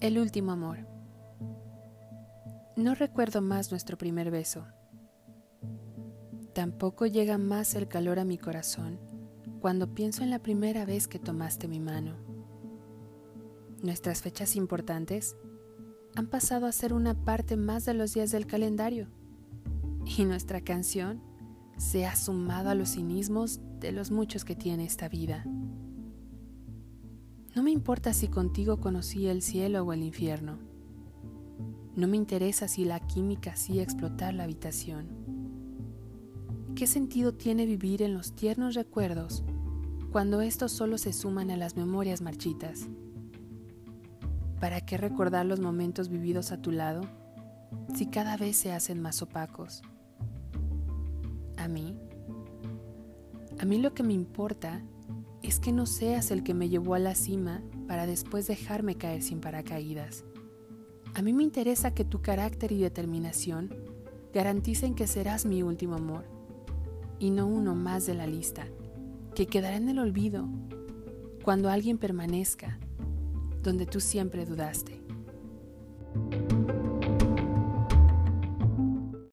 El último amor. No recuerdo más nuestro primer beso. Tampoco llega más el calor a mi corazón cuando pienso en la primera vez que tomaste mi mano. Nuestras fechas importantes han pasado a ser una parte más de los días del calendario y nuestra canción se ha sumado a los cinismos de los muchos que tiene esta vida. No me importa si contigo conocí el cielo o el infierno. No me interesa si la química hacía explotar la habitación. ¿Qué sentido tiene vivir en los tiernos recuerdos cuando estos solo se suman a las memorias marchitas? ¿Para qué recordar los momentos vividos a tu lado si cada vez se hacen más opacos? A mí, a mí lo que me importa es que no seas el que me llevó a la cima para después dejarme caer sin paracaídas. A mí me interesa que tu carácter y determinación garanticen que serás mi último amor y no uno más de la lista, que quedará en el olvido cuando alguien permanezca donde tú siempre dudaste.